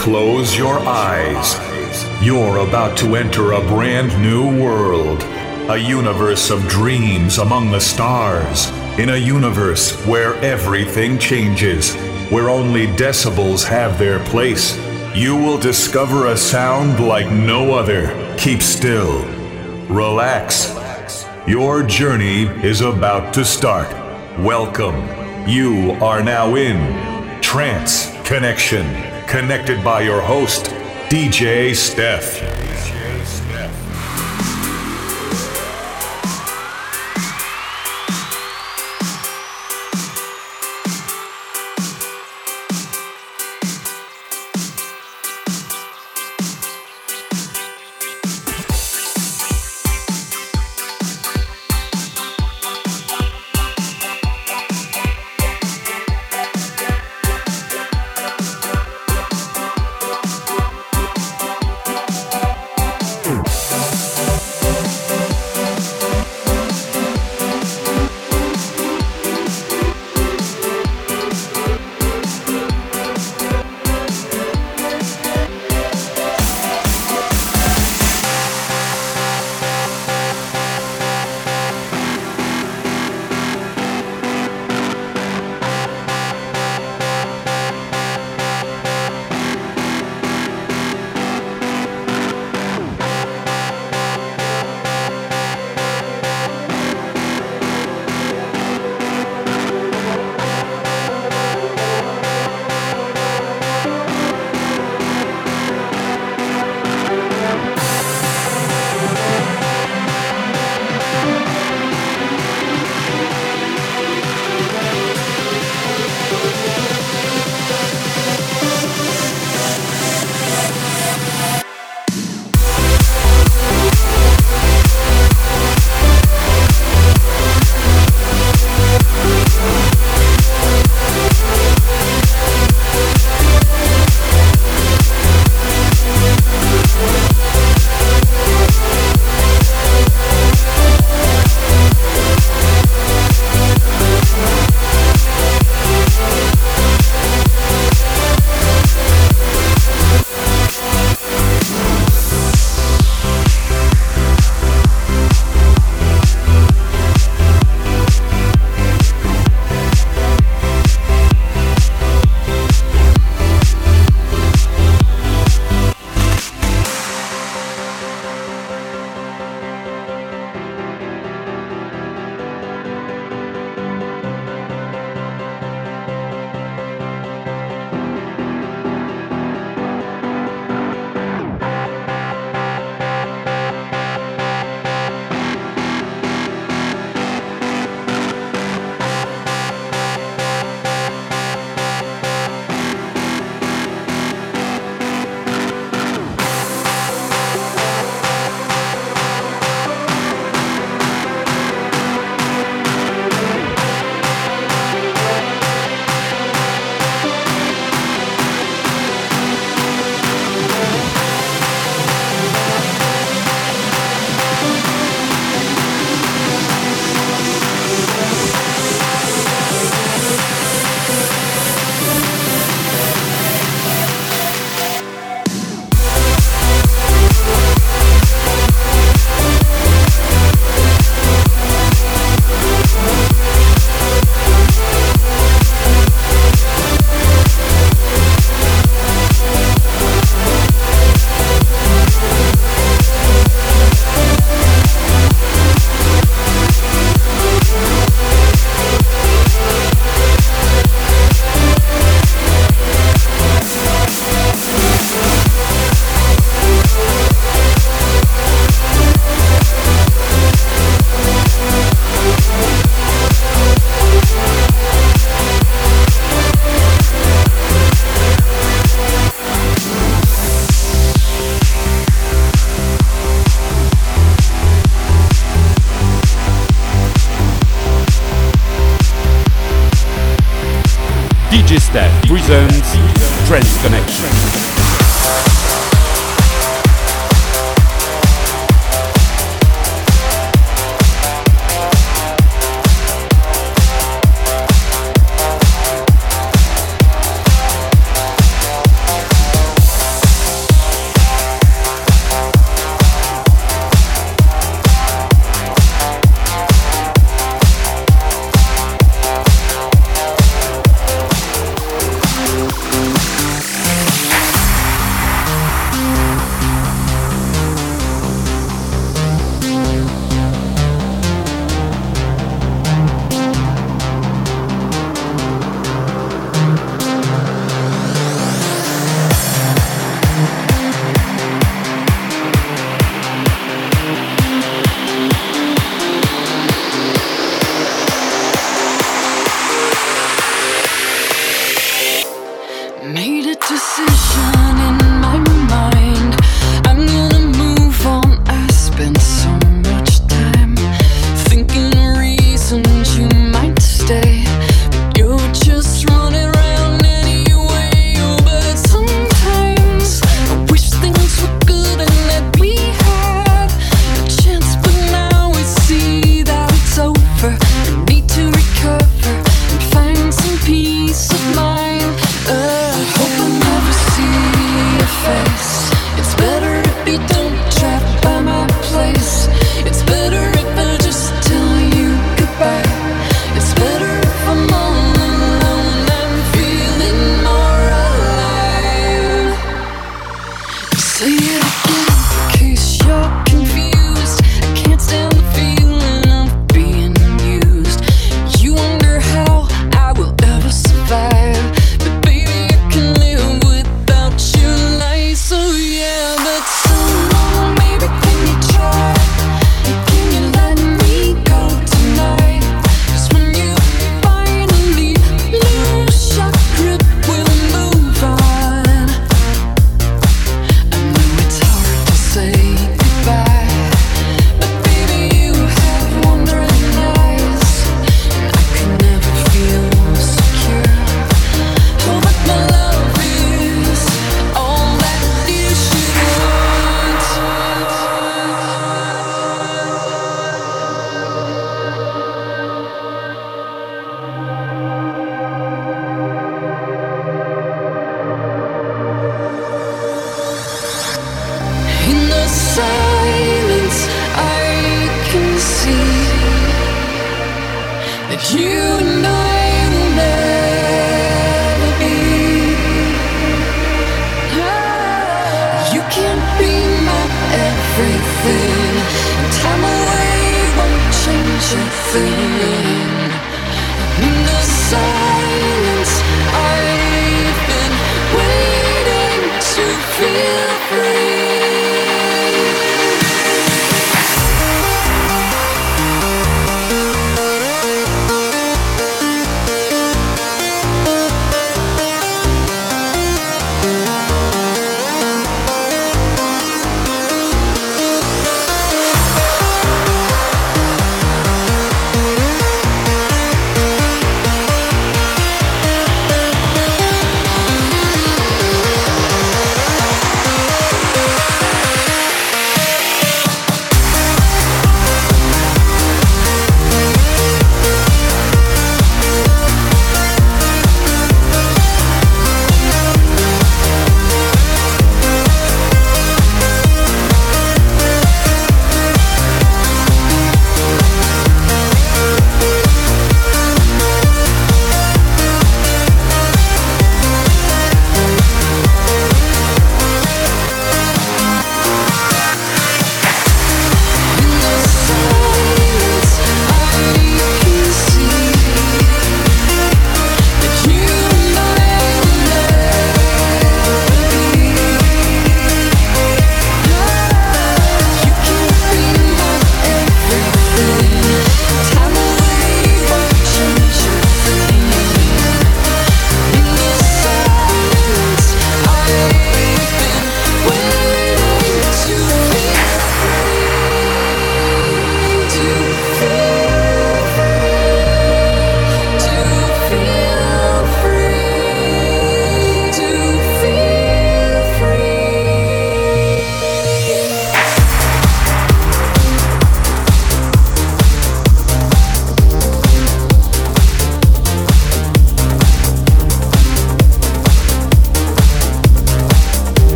close your eyes. You're about to enter a brand new world. A universe of dreams among the stars. In a universe where everything changes. Where only decibels have their place. You will discover a sound like no other. Keep still. Relax. Your journey is about to start. Welcome. You are now in Trance Connection, connected by your host, DJ Steph.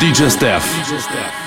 DJ Steph. oh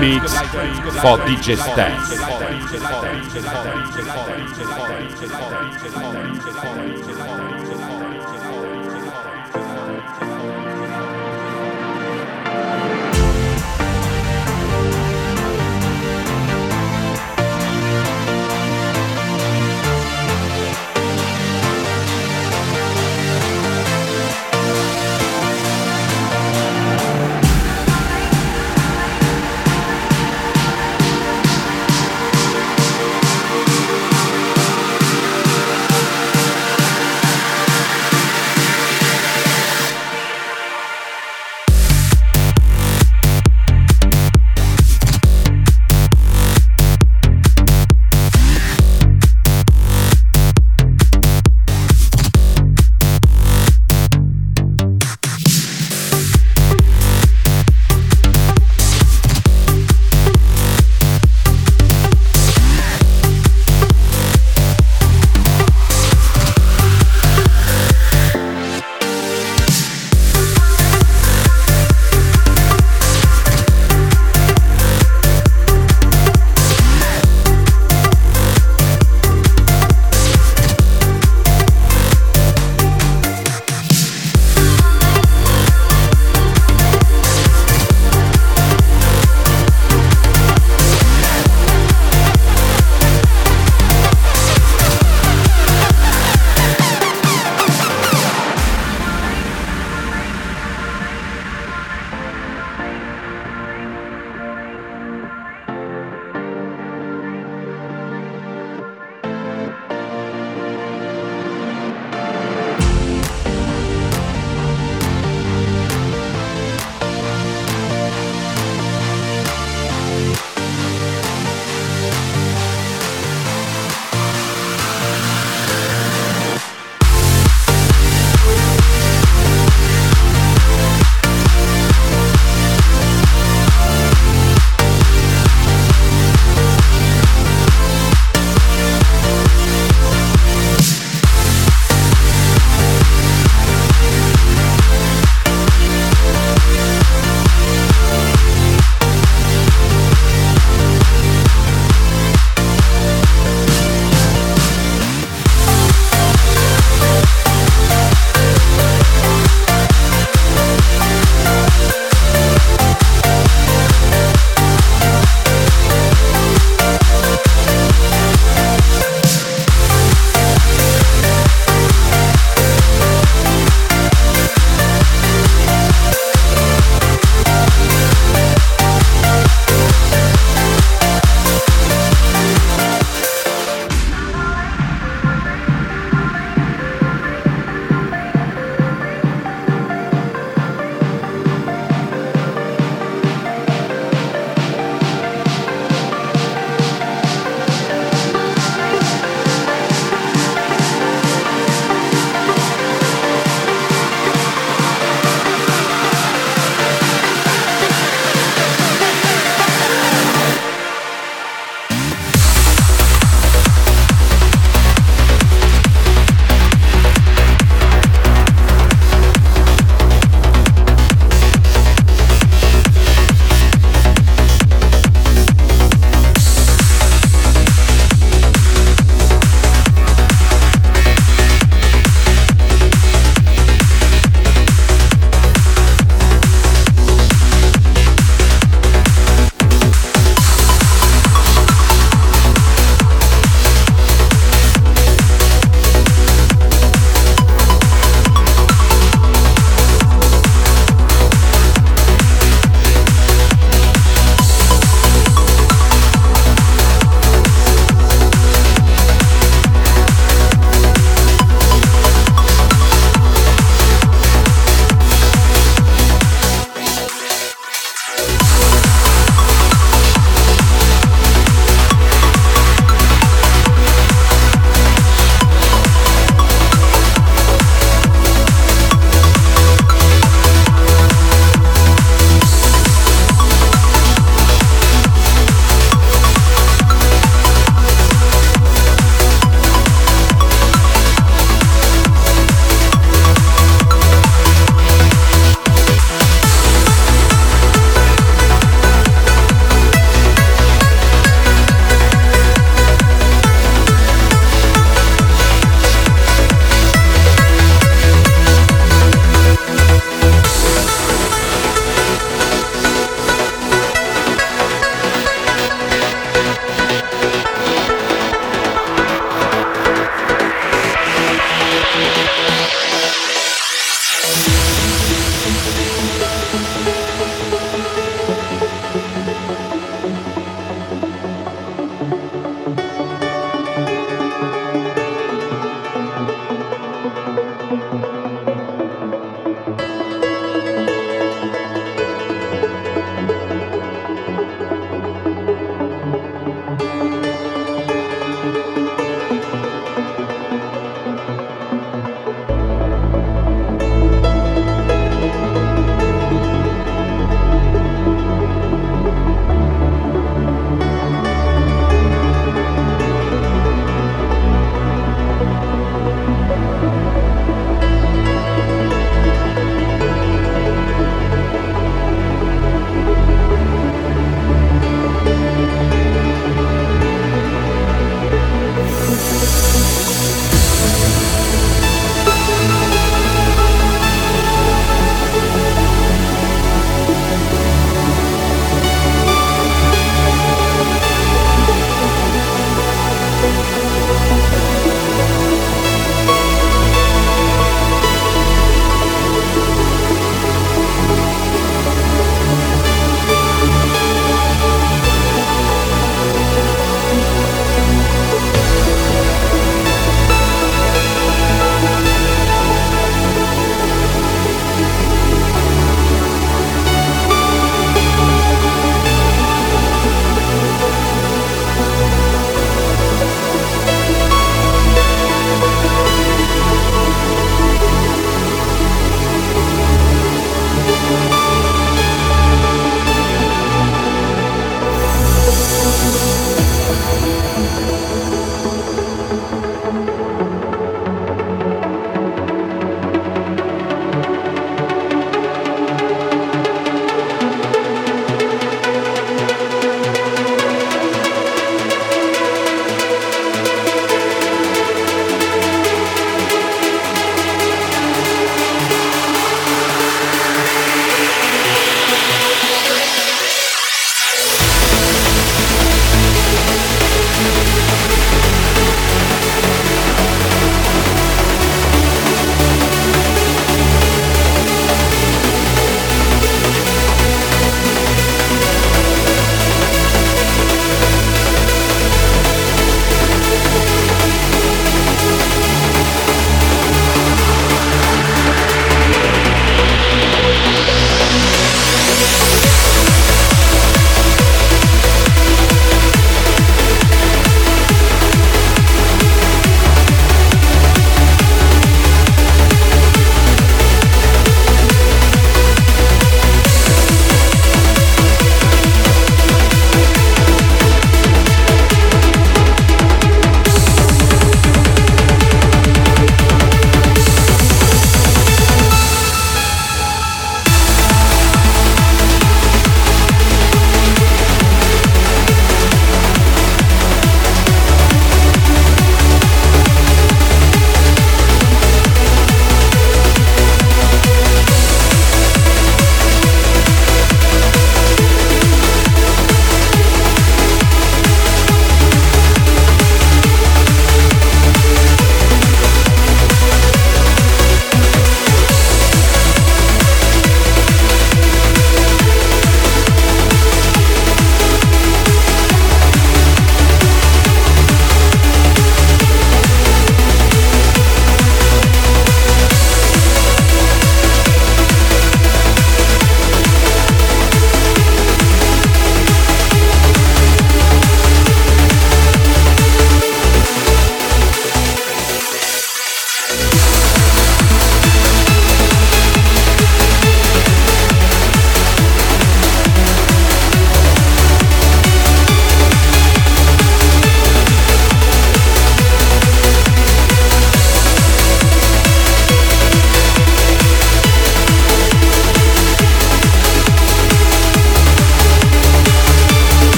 mix for DJ Stas.